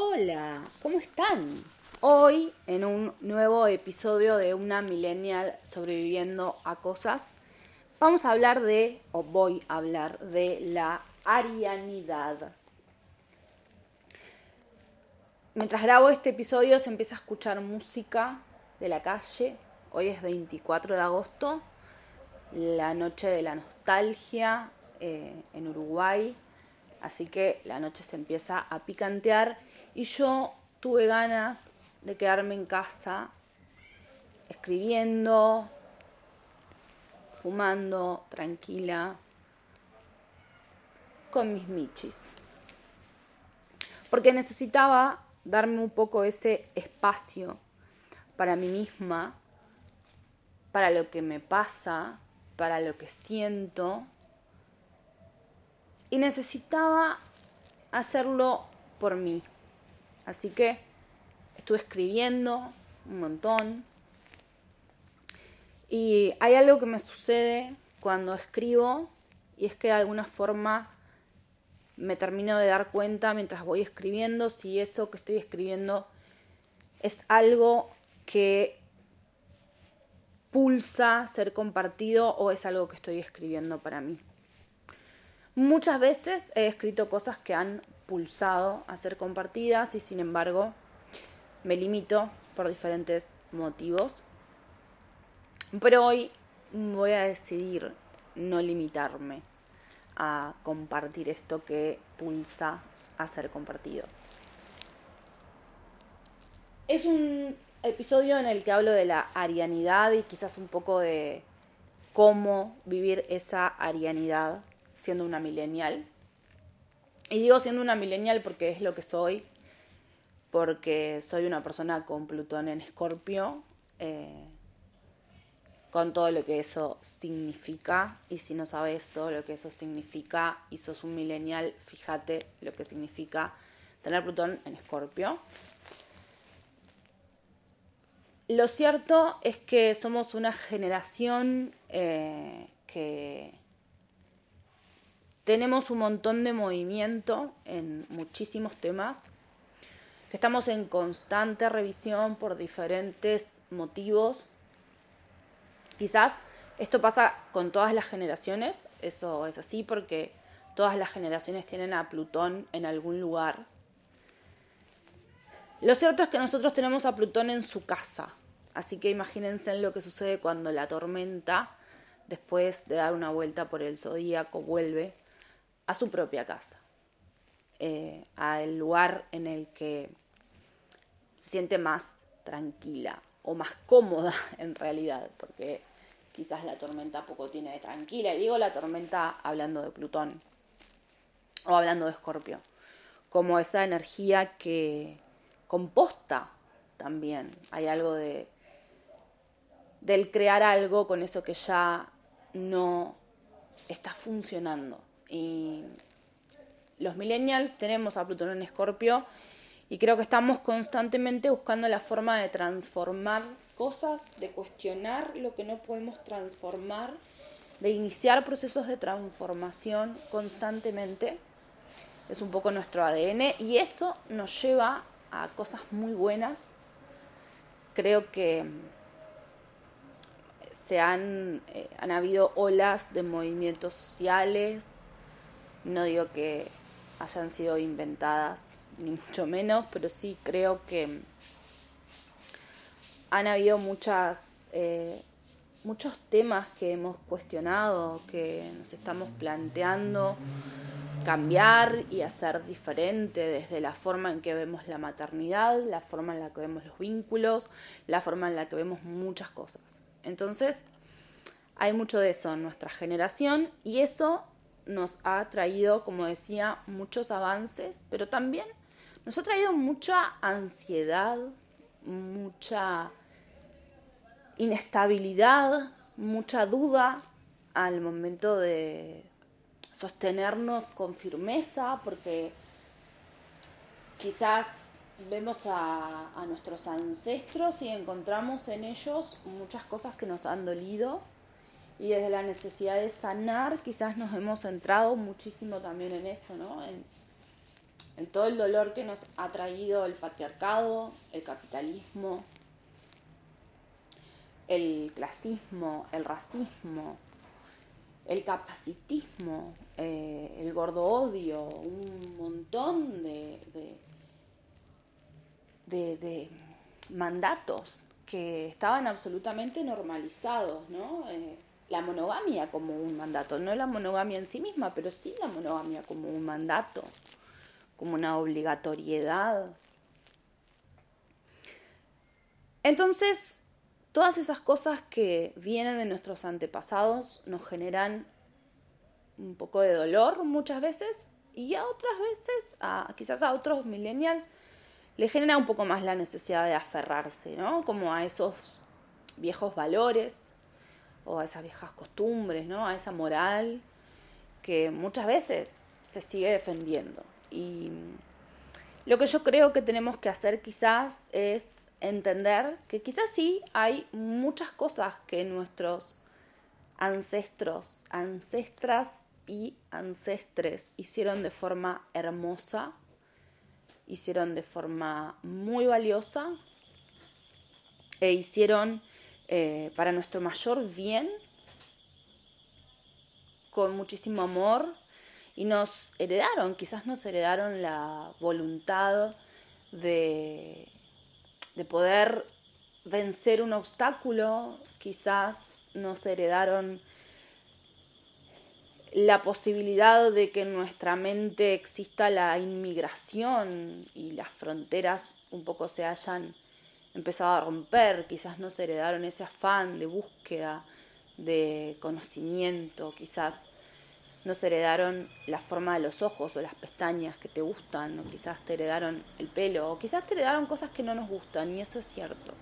Hola, ¿cómo están? Hoy, en un nuevo episodio de Una Millennial sobreviviendo a cosas, vamos a hablar de, o voy a hablar de la arianidad. Mientras grabo este episodio se empieza a escuchar música de la calle. Hoy es 24 de agosto, la noche de la nostalgia eh, en Uruguay. Así que la noche se empieza a picantear y yo tuve ganas de quedarme en casa escribiendo, fumando, tranquila, con mis michis. Porque necesitaba darme un poco ese espacio para mí misma, para lo que me pasa, para lo que siento. Y necesitaba hacerlo por mí. Así que estuve escribiendo un montón. Y hay algo que me sucede cuando escribo y es que de alguna forma me termino de dar cuenta mientras voy escribiendo si eso que estoy escribiendo es algo que pulsa ser compartido o es algo que estoy escribiendo para mí. Muchas veces he escrito cosas que han pulsado a ser compartidas y sin embargo me limito por diferentes motivos. Pero hoy voy a decidir no limitarme a compartir esto que pulsa a ser compartido. Es un episodio en el que hablo de la arianidad y quizás un poco de cómo vivir esa arianidad siendo una millennial. Y digo siendo una millennial porque es lo que soy, porque soy una persona con Plutón en Escorpio, eh, con todo lo que eso significa. Y si no sabes todo lo que eso significa y sos un millennial, fíjate lo que significa tener Plutón en Escorpio. Lo cierto es que somos una generación eh, que tenemos un montón de movimiento en muchísimos temas, estamos en constante revisión por diferentes motivos. Quizás esto pasa con todas las generaciones, eso es así porque todas las generaciones tienen a Plutón en algún lugar. Lo cierto es que nosotros tenemos a Plutón en su casa, así que imagínense en lo que sucede cuando la tormenta, después de dar una vuelta por el zodíaco, vuelve a su propia casa, eh, al lugar en el que se siente más tranquila o más cómoda en realidad, porque quizás la tormenta poco tiene de tranquila. Y digo la tormenta hablando de Plutón o hablando de Escorpio, como esa energía que composta también. Hay algo de del crear algo con eso que ya no está funcionando. Y los millennials tenemos a Plutón en Escorpio y creo que estamos constantemente buscando la forma de transformar cosas, de cuestionar lo que no podemos transformar, de iniciar procesos de transformación constantemente. Es un poco nuestro ADN y eso nos lleva a cosas muy buenas. Creo que se han, eh, han habido olas de movimientos sociales, no digo que hayan sido inventadas, ni mucho menos, pero sí creo que han habido muchas, eh, muchos temas que hemos cuestionado, que nos estamos planteando cambiar y hacer diferente desde la forma en que vemos la maternidad, la forma en la que vemos los vínculos, la forma en la que vemos muchas cosas. Entonces, hay mucho de eso en nuestra generación y eso nos ha traído, como decía, muchos avances, pero también nos ha traído mucha ansiedad, mucha inestabilidad, mucha duda al momento de sostenernos con firmeza, porque quizás vemos a, nuestros ancestros y encontramos en ellos muchas cosas que nos han dolido y desde la necesidad de sanar quizás nos hemos centrado muchísimo también en eso, ¿no? En, todo el dolor que nos ha traído el patriarcado, el capitalismo, el clasismo, el racismo, el capacitismo, eh, el gordo odio, un montón de, de, mandatos que estaban absolutamente normalizados, ¿no? Eh, la monogamia como un mandato, no la monogamia en sí misma, pero sí la monogamia como un mandato, como una obligatoriedad. Entonces, todas esas cosas que vienen de nuestros antepasados nos generan un poco de dolor muchas veces y a otras veces, a, quizás a otros millennials, le genera un poco más la necesidad de aferrarse, ¿no? Como a esos viejos valores o a esas viejas costumbres, ¿no? A esa moral que muchas veces se sigue defendiendo. Y lo que yo creo que tenemos que hacer quizás es entender que quizás sí hay muchas cosas que nuestros ancestros, ancestras y ancestres hicieron de forma hermosa, hicieron de forma muy valiosa e hicieron eh, para nuestro mayor bien, con muchísimo amor, y nos heredaron, quizás nos heredaron la voluntad de de poder vencer un obstáculo, quizás nos heredaron la posibilidad de que en nuestra mente exista la inmigración y las fronteras un poco se hayan empezado a romper, quizás nos heredaron ese afán de búsqueda, de conocimiento, quizás nos heredaron la forma de los ojos o las pestañas que te gustan, o quizás te heredaron el pelo, o quizás te heredaron cosas que no nos gustan, y eso es cierto.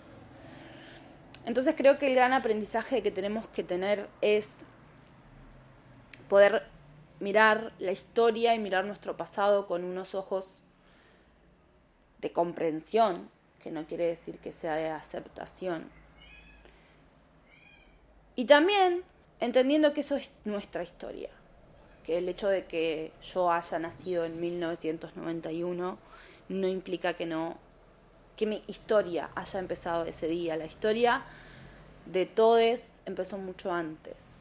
Entonces creo que el gran aprendizaje que tenemos que tener es poder mirar la historia y mirar nuestro pasado con unos ojos de comprensión, que no quiere decir que sea de aceptación. Y también entendiendo que eso es nuestra historia que el hecho de que yo haya nacido en 1991 no implica que no que mi historia haya empezado ese día. La historia de todos empezó mucho antes.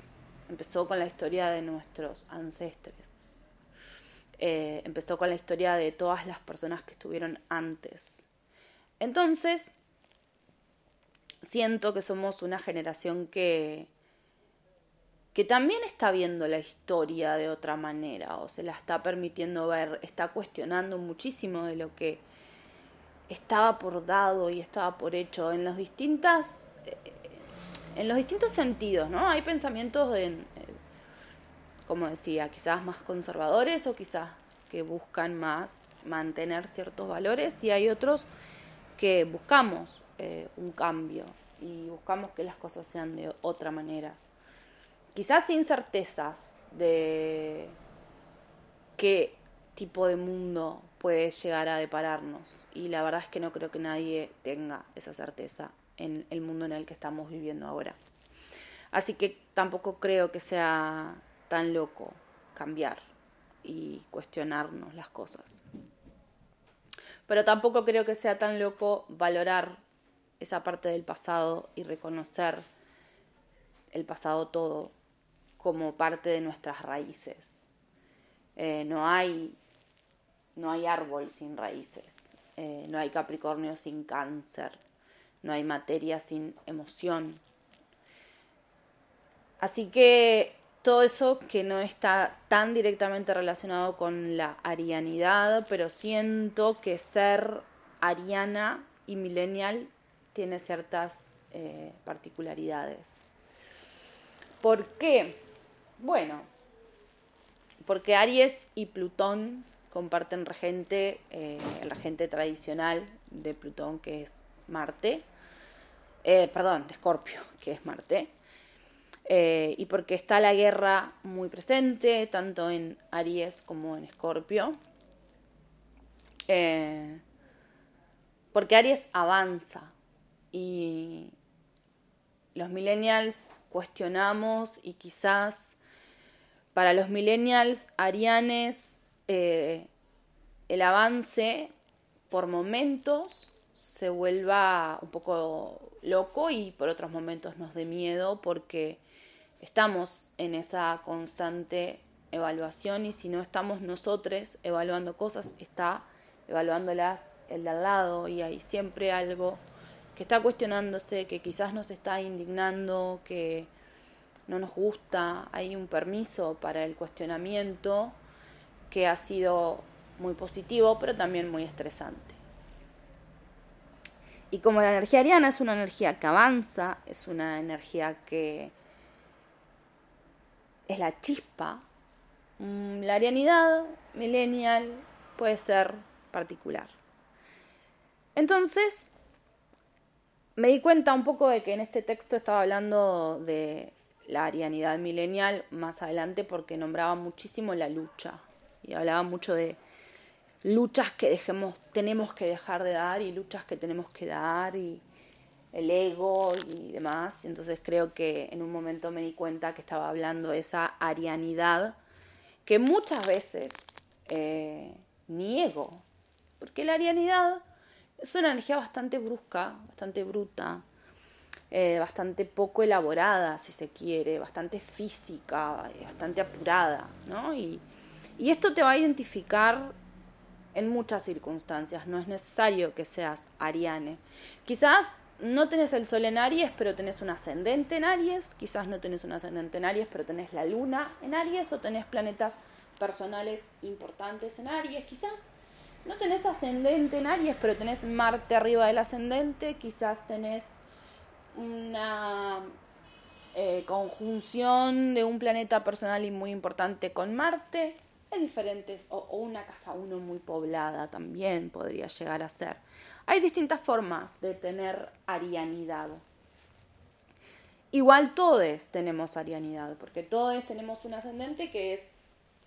Empezó con la historia de nuestros ancestres. Eh, empezó con la historia de todas las personas que estuvieron antes. Entonces, siento que somos una generación que que también está viendo la historia de otra manera o se la está permitiendo ver, está cuestionando muchísimo de lo que estaba por dado y estaba por hecho en los distintas eh, en los distintos sentidos, ¿no? Hay pensamientos en eh, como decía, quizás más conservadores o quizás que buscan más mantener ciertos valores y hay otros que buscamos eh, un cambio y buscamos que las cosas sean de otra manera quizás sin certezas de qué tipo de mundo puede llegar a depararnos. Y la verdad es que no creo que nadie tenga esa certeza en el mundo en el que estamos viviendo ahora. Así que tampoco creo que sea tan loco cambiar y cuestionarnos las cosas. Pero tampoco creo que sea tan loco valorar esa parte del pasado y reconocer el pasado todo como parte de nuestras raíces. Eh, no, hay, no hay árbol sin raíces, eh, no hay Capricornio sin cáncer, no hay materia sin emoción. Así que todo eso que no está tan directamente relacionado con la arianidad, pero siento que ser ariana y millennial tiene ciertas eh, particularidades. ¿Por qué? Bueno, porque Aries y Plutón comparten regente, eh, el regente tradicional de Plutón, que es Marte, eh, perdón, de Escorpio, que es Marte, eh, y porque está la guerra muy presente, tanto en Aries como en Escorpio, porque Aries avanza y los millennials cuestionamos y quizás para los millennials, arianes, eh, el avance por momentos se vuelva un poco loco y por otros momentos nos dé miedo porque estamos en esa constante evaluación y si no estamos nosotros evaluando cosas, está evaluándolas el de al lado y hay siempre algo que está cuestionándose, que quizás nos está indignando, que no nos gusta, hay un permiso para el cuestionamiento que ha sido muy positivo, pero también muy estresante. Y como la energía ariana es una energía que avanza, es una energía que es la chispa, mm, la arianidad millennial puede ser particular. Entonces, me di cuenta un poco de que en este texto estaba hablando de la arianidad milenial más adelante porque nombraba muchísimo la lucha y hablaba mucho de luchas que dejemos, tenemos que dejar de dar y luchas que tenemos que dar y el ego y demás. Entonces creo que en un momento me di cuenta que estaba hablando de esa arianidad que muchas veces eh, niego, porque la arianidad es una energía bastante brusca, bastante bruta, eh, bastante poco elaborada, si se quiere, bastante física, eh, bastante apurada, ¿no? Y, y esto te va a identificar en muchas circunstancias, no es necesario que seas ariane. Quizás no tenés el sol en Aries, pero tenés un ascendente en Aries, quizás no tenés un ascendente en Aries, pero tenés la luna en Aries o tenés planetas personales importantes en Aries, quizás no tenés ascendente en Aries, pero tenés Marte arriba del ascendente, quizás tenés una eh, conjunción de un planeta personal y muy importante con Marte, es diferentes, o, o una casa uno muy poblada también podría llegar a ser. Hay distintas formas de tener arianidad. Igual todos tenemos arianidad, porque todos tenemos un ascendente que es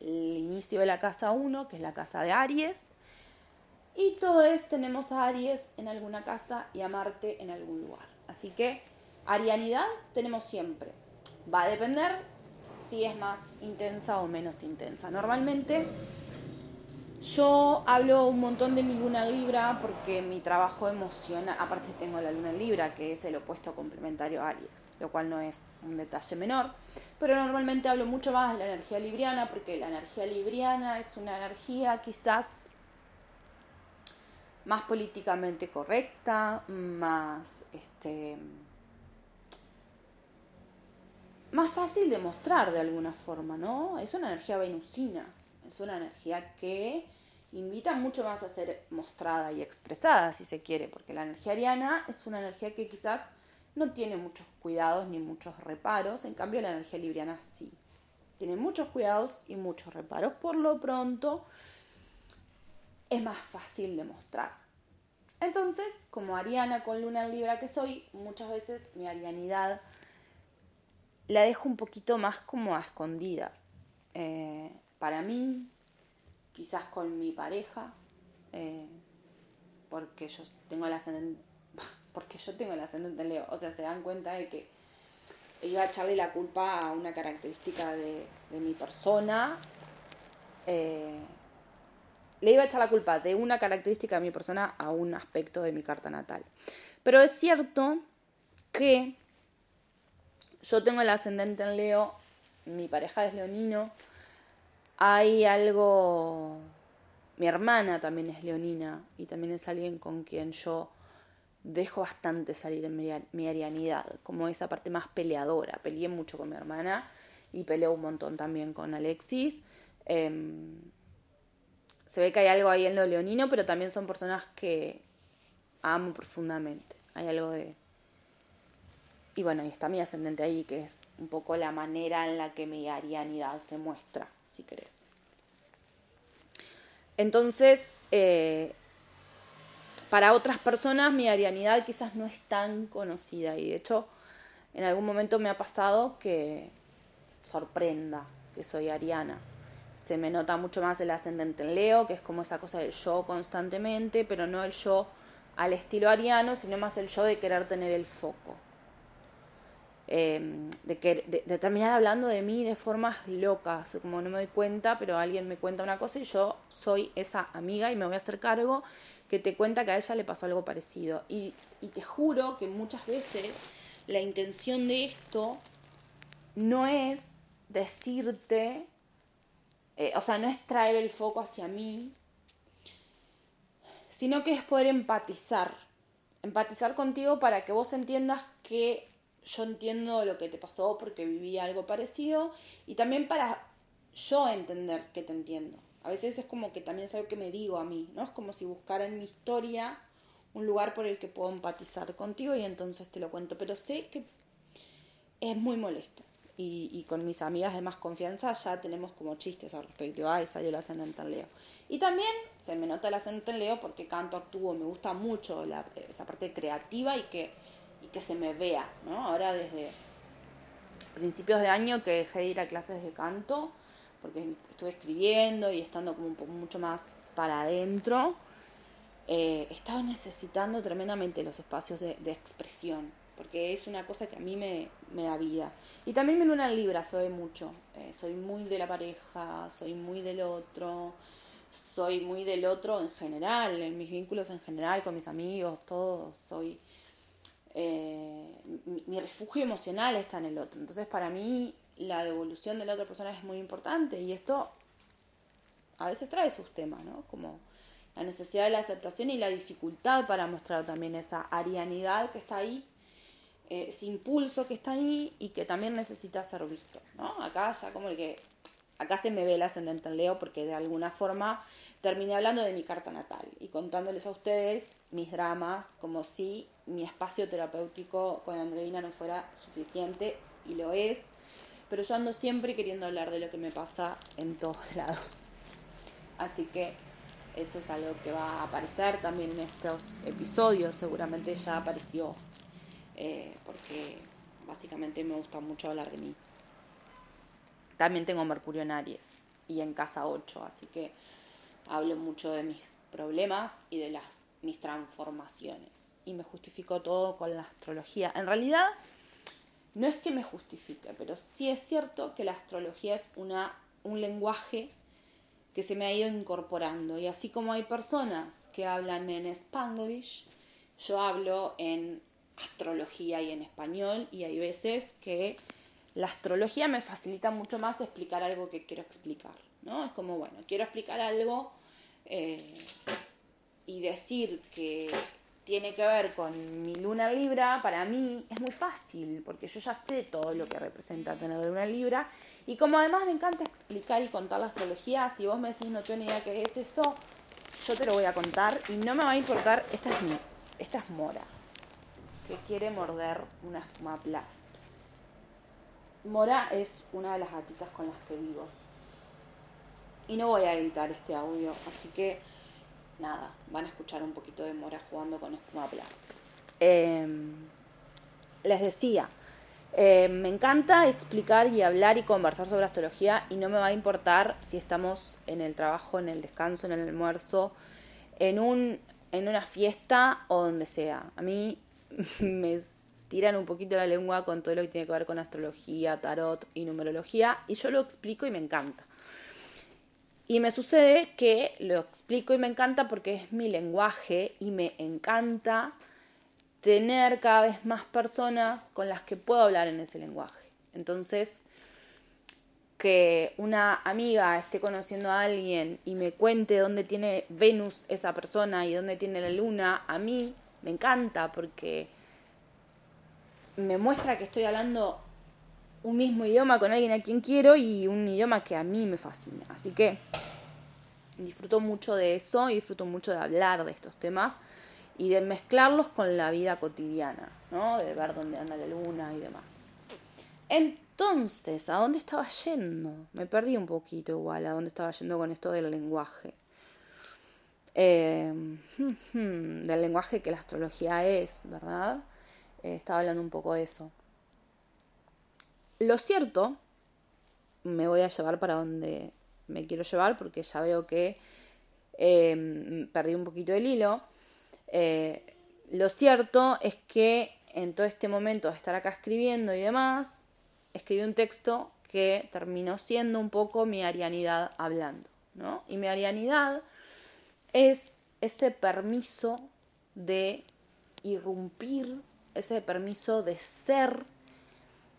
el inicio de la casa 1, que es la casa de Aries, y todos tenemos a Aries en alguna casa y a Marte en algún lugar. Así que arianidad tenemos siempre. Va a depender si es más intensa o menos intensa. Normalmente yo hablo un montón de mi luna libra porque mi trabajo emociona, aparte tengo la luna libra que es el opuesto complementario a Aries, lo cual no es un detalle menor, pero normalmente hablo mucho más de la energía libriana porque la energía libriana es una energía quizás más políticamente correcta, más este más fácil de mostrar de alguna forma, ¿no? Es una energía venusina, es una energía que invita mucho más a ser mostrada y expresada, si se quiere, porque la energía ariana es una energía que quizás no tiene muchos cuidados ni muchos reparos, en cambio la energía libriana sí. Tiene muchos cuidados y muchos reparos. Por lo pronto, es más fácil de mostrar. Entonces, como ariana con luna en libra que soy, muchas veces mi arianidad la dejo un poquito más como a escondidas. Eh, para mí, quizás con mi pareja, eh, porque yo tengo el ascendente, porque yo tengo el ascendente Leo, o sea, se dan cuenta de que iba a echarle la culpa a una característica de, mi persona. Eh, le iba a echar la culpa de una característica de mi persona a un aspecto de mi carta natal. Pero es cierto que yo tengo el ascendente en Leo, mi pareja es leonino, hay algo, mi hermana también es leonina y también es alguien con quien yo dejo bastante salir en mi, arianidad, como esa parte más peleadora. Peleé mucho con mi hermana y peleo un montón también con Alexis. Em, se ve que hay algo ahí en lo leonino, pero también son personas que amo profundamente. Hay algo de... Y bueno, y está mi ascendente ahí, que es un poco la manera en la que mi arianidad se muestra, si querés. Entonces, eh, para otras personas mi arianidad quizás no es tan conocida y de hecho en algún momento me ha pasado que sorprenda que soy ariana se me nota mucho más el ascendente en Leo, que es como esa cosa del yo constantemente, pero no el yo al estilo ariano, sino más el yo de querer tener el foco. Em, de, que, de, terminar hablando de mí de formas locas, como no me doy cuenta, pero alguien me cuenta una cosa y yo soy esa amiga y me voy a hacer cargo que te cuenta que a ella le pasó algo parecido. Y, y te juro que muchas veces la intención de esto no es decirte, eh, o sea, no es traer el foco hacia mí, sino que es poder empatizar, empatizar contigo para que vos entiendas que yo entiendo lo que te pasó porque viví algo parecido y también para yo entender que te entiendo. A veces es como que también es algo que me digo a mí, ¿no? Es como si buscara en mi historia un lugar por el que puedo empatizar contigo y entonces te lo cuento. Pero sé que es muy molesto. Y, con mis amigas de más confianza ya tenemos como chistes al respecto. Ay, salió el ascendente en Leo. Y también se me nota el ascendente en Leo porque canto, actúo, me gusta mucho esa parte creativa y que y que se me vea, ¿no? Ahora desde principios de año que dejé de ir a clases de canto, porque estuve escribiendo y estando como un poco mucho más para adentro, eh, estaba necesitando tremendamente los espacios de, expresión, porque es una cosa que a mí me, da vida. Y también mi luna Libra se ve mucho, eh, soy muy de la pareja, soy muy del otro, soy muy del otro en general, en mis vínculos en general, con mis amigos, todos, soy eh, mi, refugio emocional está en el otro. Entonces para mí la devolución de la otra persona es muy importante y esto a veces trae sus temas, ¿no? Como la necesidad de la aceptación y la dificultad para mostrar también esa arianidad que está ahí, eh, ese impulso que está ahí y que también necesita ser visto, ¿no? Acá ya como el que, acá se me ve el ascendente en Leo porque de alguna forma terminé hablando de mi carta natal y contándoles a ustedes mis dramas como si mi espacio terapéutico con Andreina no fuera suficiente y lo es, pero yo ando siempre queriendo hablar de lo que me pasa en todos lados. Así que eso es algo que va a aparecer también en estos episodios, seguramente ya apareció, eh, porque básicamente me gusta mucho hablar de mí. También tengo Mercurio en Aries y en casa 8, así que hablo mucho de mis problemas y de las, mis transformaciones. Y me justifico todo con la astrología. En realidad, no es que me justifique, pero sí es cierto que la astrología es una, un lenguaje que se me ha ido incorporando. Y así como hay personas que hablan en spanglish, yo hablo en astrología y en español y hay veces que la astrología me facilita mucho más explicar algo que quiero explicar, ¿no? Es como, bueno, quiero explicar algo eh, y decir que tiene que ver con mi luna libra, para mí es muy fácil, porque yo ya sé todo lo que representa tener luna libra. Y como además me encanta explicar y contar la astrología, si vos me decís no tengo ni idea qué es eso, yo te lo voy a contar y no me va a importar, esta es esta es Mora, que quiere morder una espuma Mora es una de las gatitas con las que vivo y no voy a editar este audio, así que nada, van a escuchar un poquito de Mora jugando con espuma blast. Em, les decía, em, me encanta explicar y hablar y conversar sobre astrología y no me va a importar si estamos en el trabajo, en el descanso, en el almuerzo, en, un, en una fiesta o donde sea. A mí me tiran un poquito la lengua con todo lo que tiene que ver con astrología, tarot y numerología y yo lo explico y me encanta. Y me sucede que lo explico y me encanta porque es mi lenguaje y me encanta tener cada vez más personas con las que puedo hablar en ese lenguaje. Entonces, que una amiga esté conociendo a alguien y me cuente dónde tiene Venus esa persona y dónde tiene la luna, a mí me encanta porque me muestra que estoy hablando un mismo idioma con alguien a quien quiero y un idioma que a mí me fascina. Así que disfruto mucho de eso y disfruto mucho de hablar de estos temas y de mezclarlos con la vida cotidiana, ¿no? De ver dónde anda la luna y demás. Entonces, ¿a dónde estaba yendo? Me perdí un poquito igual a dónde estaba yendo con esto del lenguaje. Eh, del lenguaje que la astrología es, ¿verdad? Eh, estaba hablando un poco de eso. Lo cierto, me voy a llevar para donde me quiero llevar porque ya veo que em, perdí un poquito el hilo. Eh, lo cierto es que en todo este momento de estar acá escribiendo y demás, escribí un texto que terminó siendo un poco mi arianidad hablando, ¿no? Y mi arianidad es ese permiso de irrumpir, ese permiso de ser,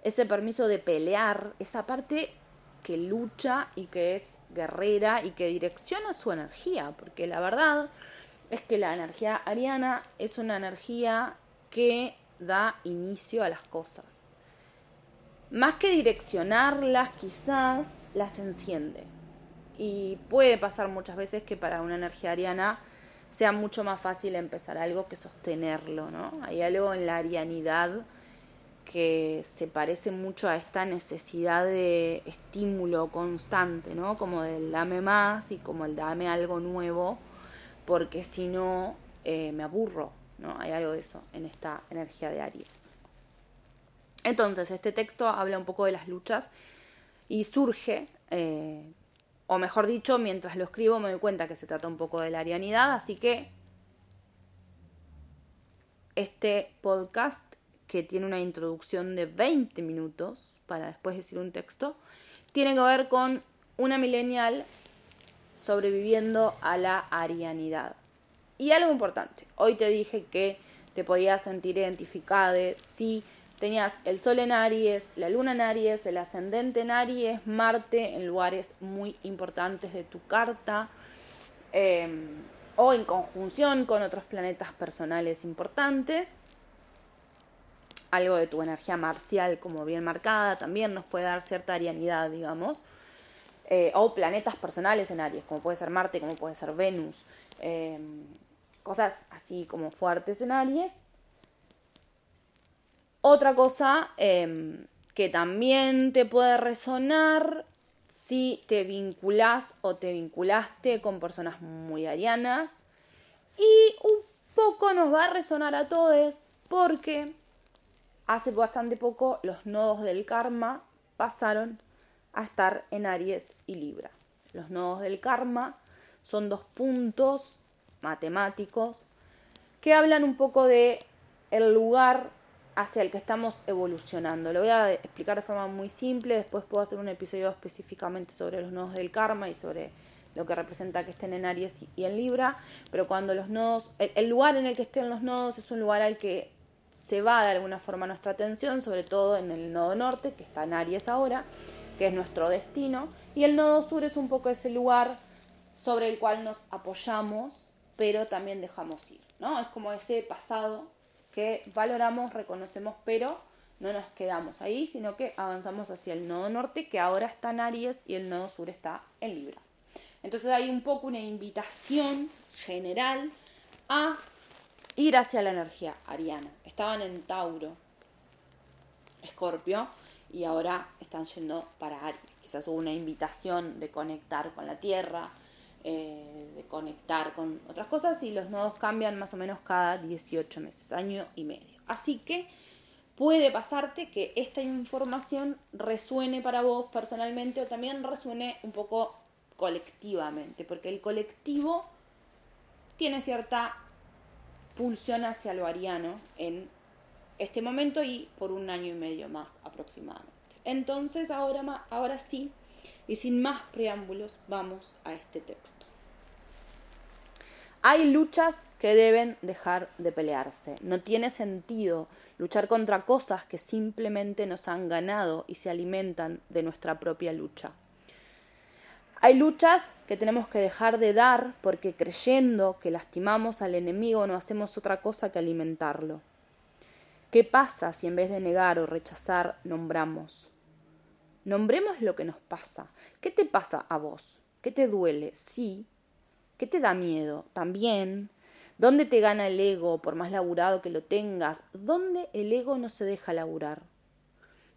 ese permiso de pelear, esa parte que lucha y que es guerrera y que direcciona su energía, porque la verdad es que la energía ariana es una energía que da inicio a las cosas. Más que direccionarlas, quizás las enciende. Y puede pasar muchas veces que para una energía ariana sea mucho más fácil empezar algo que sostenerlo, ¿no? Hay algo en la arianidad que se parece mucho a esta necesidad de estímulo constante, ¿no? Como del dame más y como el dame algo nuevo, porque si no eh, me aburro, ¿no? Hay algo de eso en esta energía de Aries. Entonces, este texto habla un poco de las luchas y surge, eh, o mejor dicho, mientras lo escribo me doy cuenta que se trata un poco de la arianidad, así que este podcast que tiene una introducción de 20 minutos para después decir un texto, tiene que ver con una millennial sobreviviendo a la arianidad. Y algo importante, hoy te dije que te podías sentir identificada si tenías el sol en Aries, la luna en Aries, el ascendente en Aries, Marte en lugares muy importantes de tu carta, em, o en conjunción con otros planetas personales importantes algo de tu energía marcial como bien marcada, también nos puede dar cierta arianidad, digamos. Eh, o planetas personales en Aries, como puede ser Marte, como puede ser Venus. Em, cosas así como fuertes en Aries. Otra cosa em, que también te puede resonar si te vinculás o te vinculaste con personas muy arianas. Y un poco nos va a resonar a todos porque hace bastante poco los nodos del karma pasaron a estar en Aries y Libra. Los nodos del karma son dos puntos matemáticos que hablan un poco de el lugar hacia el que estamos evolucionando. Lo voy a explicar de forma muy simple, después puedo hacer un episodio específicamente sobre los nodos del karma y sobre lo que representa que estén en Aries y en Libra, pero cuando los nodos, el lugar en el que estén los nodos es un lugar al que se va de alguna forma nuestra atención, sobre todo en el nodo norte, que está en Aries ahora, que es nuestro destino, y el nodo sur es un poco ese lugar sobre el cual nos apoyamos, pero también dejamos ir, ¿no? Es como ese pasado que valoramos, reconocemos, pero no nos quedamos ahí, sino que avanzamos hacia el nodo norte, que ahora está en Aries, y el nodo sur está en Libra. Entonces hay un poco una invitación general a ir hacia la energía ariana. Estaban en Tauro, Escorpio, y ahora están yendo para Aries. Quizás hubo una invitación de conectar con la Tierra, eh, de conectar con otras cosas, y los nodos cambian más o menos cada 18 meses, año y medio. Así que puede pasarte que esta información resuene para vos personalmente o también resuene un poco colectivamente, porque el colectivo tiene cierta pulsión hacia lo ariano en este momento y por un año y medio más aproximadamente. Entonces ahora, ahora sí, y sin más preámbulos, vamos a este texto. Hay luchas que deben dejar de pelearse. No tiene sentido luchar contra cosas que simplemente nos han ganado y se alimentan de nuestra propia lucha. Hay luchas que tenemos que dejar de dar porque creyendo que lastimamos al enemigo no hacemos otra cosa que alimentarlo. ¿Qué pasa si en vez de negar o rechazar nombramos? Nombremos lo que nos pasa. ¿Qué te pasa a vos? ¿Qué te duele? Sí. ¿Qué te da miedo? También. ¿Dónde te gana el ego por más laburado que lo tengas? ¿Dónde el ego no se deja laburar?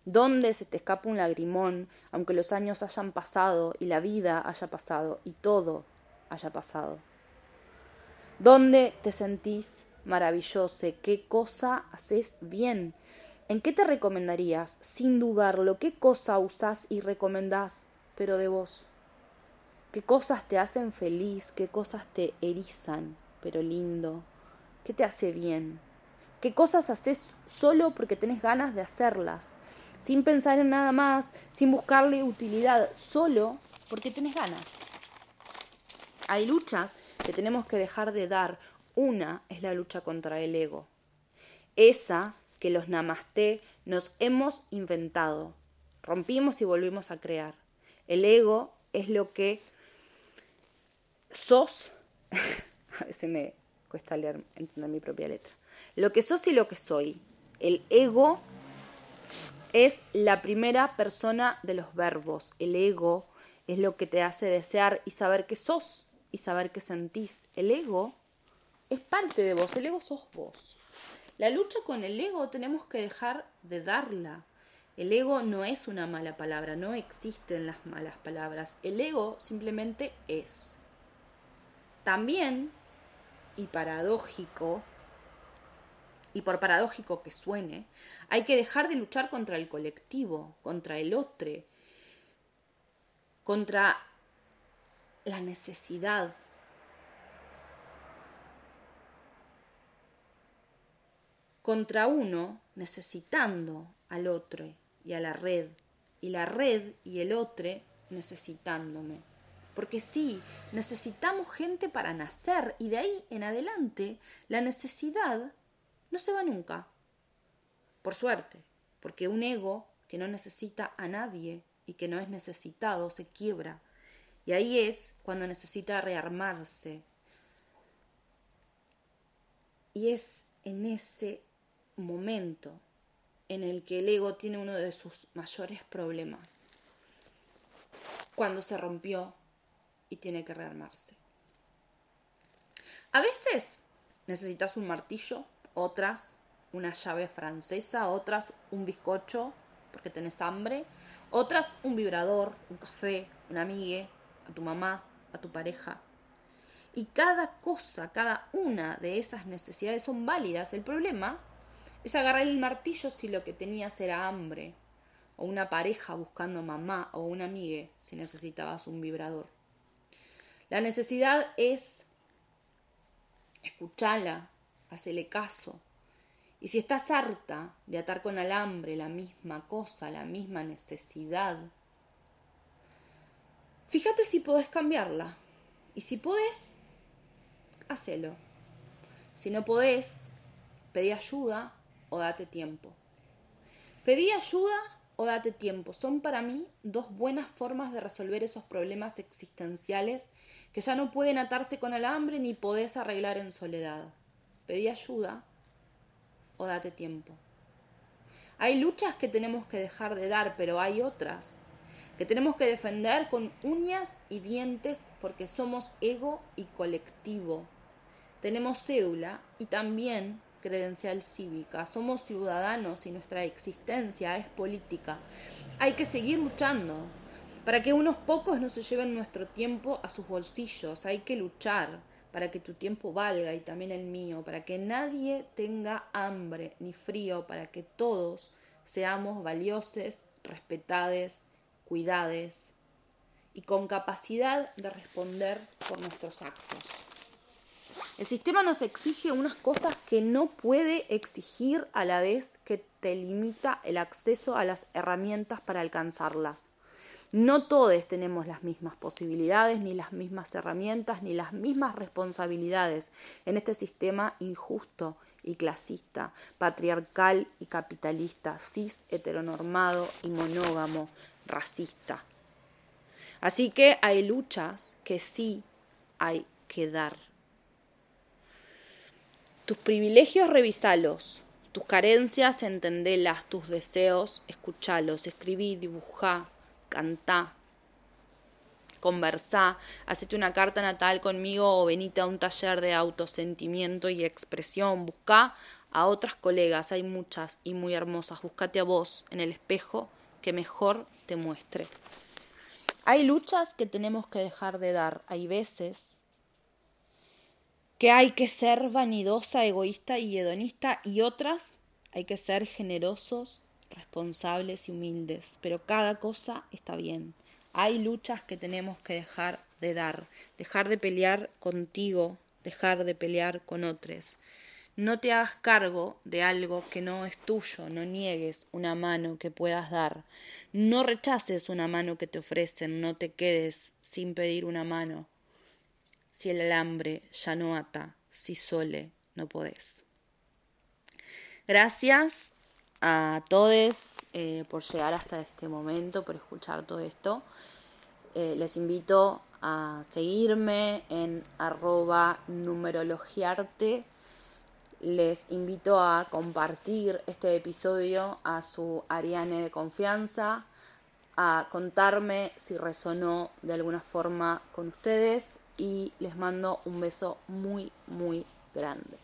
¿Dónde se te escapa un lagrimón, aunque los años hayan pasado y la vida haya pasado y todo haya pasado? ¿Dónde te sentís maravilloso? ¿Qué cosa haces bien? ¿En qué te recomendarías? Sin dudarlo, ¿qué cosa usás y recomendás, pero de vos? ¿Qué cosas te hacen feliz? ¿Qué cosas te erizan, pero lindo? ¿Qué te hace bien? qué cosas haces solo porque tenés ganas de hacerlas, sin pensar en nada más, sin buscarle utilidad, solo porque tenés ganas. Hay luchas que tenemos que dejar de dar. Una es la lucha contra el ego. Esa que los namaste nos hemos inventado. Rompimos y volvimos a crear. El ego es lo que sos. a veces me cuesta leer, entender mi propia letra. Lo que sos y lo que soy. El ego es la primera persona de los verbos. El ego es lo que te hace desear y saber que sos y saber que sentís. El ego es parte de vos, el ego sos vos. La lucha con el ego tenemos que dejar de darla. El ego no es una mala palabra, no existen las malas palabras. El ego simplemente es. También, y paradójico, y por paradójico que suene, hay que dejar de luchar contra el colectivo, contra el otro, contra la necesidad. Contra uno necesitando al otro y a la red, y la red y el otro necesitándome. Porque sí, necesitamos gente para nacer y de ahí en adelante la necesidad no se va nunca. Por suerte, porque un ego que no necesita a nadie y que no es necesitado se quiebra. Y ahí es cuando necesita rearmarse. Y es en ese momento en el que el ego tiene uno de sus mayores problemas. Cuando se rompió y tiene que rearmarse. A veces necesitas un martillo otras una llave francesa, otras un bizcocho porque tenés hambre, otras un vibrador, un café, una amiga, a tu mamá, a tu pareja. Y cada cosa, cada una de esas necesidades son válidas. El problema es agarrar el martillo si lo que tenías era hambre, o una pareja buscando mamá, o una amiga si necesitabas un vibrador. La necesidad es escucharla, hacele caso. Y si estás harta de atar con alambre la misma cosa, la misma necesidad, fíjate si podés cambiarla. Y si podés, hacelo. Si no podés, pedí ayuda o date tiempo. Pedí ayuda o date tiempo. Son para mí dos buenas formas de resolver esos problemas existenciales que ya no pueden atarse con alambre ni podés arreglar en soledad pedí ayuda o date tiempo. Hay luchas que tenemos que dejar de dar, pero hay otras que tenemos que defender con uñas y dientes porque somos ego y colectivo. Tenemos cédula y también credencial cívica. Somos ciudadanos y nuestra existencia es política. Hay que seguir luchando para que unos pocos no se lleven nuestro tiempo a sus bolsillos. Hay que luchar para que tu tiempo valga y también el mío, para que nadie tenga hambre ni frío, para que todos seamos valiosos, respetados, cuidades y con capacidad de responder por nuestros actos. El sistema nos exige unas cosas que no puede exigir a la vez que te limita el acceso a las herramientas para alcanzarlas. No todos tenemos las mismas posibilidades, ni las mismas herramientas, ni las mismas responsabilidades en este sistema injusto y clasista, patriarcal y capitalista, cis, heteronormado y monógamo, racista. Así que hay luchas que sí hay que dar. Tus privilegios revisalos, tus carencias entendelas, tus deseos escuchalos, escribí, dibujá, cantá, conversá, hacete una carta natal conmigo o venite a un taller de autosentimiento y expresión, buscá a otras colegas, hay muchas y muy hermosas, búscate a vos en el espejo que mejor te muestre. Hay luchas que tenemos que dejar de dar, hay veces que hay que ser vanidosa, egoísta y hedonista y otras hay que ser generosos responsables y humildes, pero cada cosa está bien. Hay luchas que tenemos que dejar de dar, dejar de pelear contigo, dejar de pelear con otros. No te hagas cargo de algo que no es tuyo, no niegues una mano que puedas dar, no rechaces una mano que te ofrecen, no te quedes sin pedir una mano. Si el alambre ya no ata, si sole no podés. Gracias a todos eh, por llegar hasta este momento, por escuchar todo esto. Eh, les invito a seguirme en arroba numerologiarte les invito a compartir este episodio a su Ariane de confianza, a contarme si resonó de alguna forma con ustedes y les mando un beso muy, muy grande.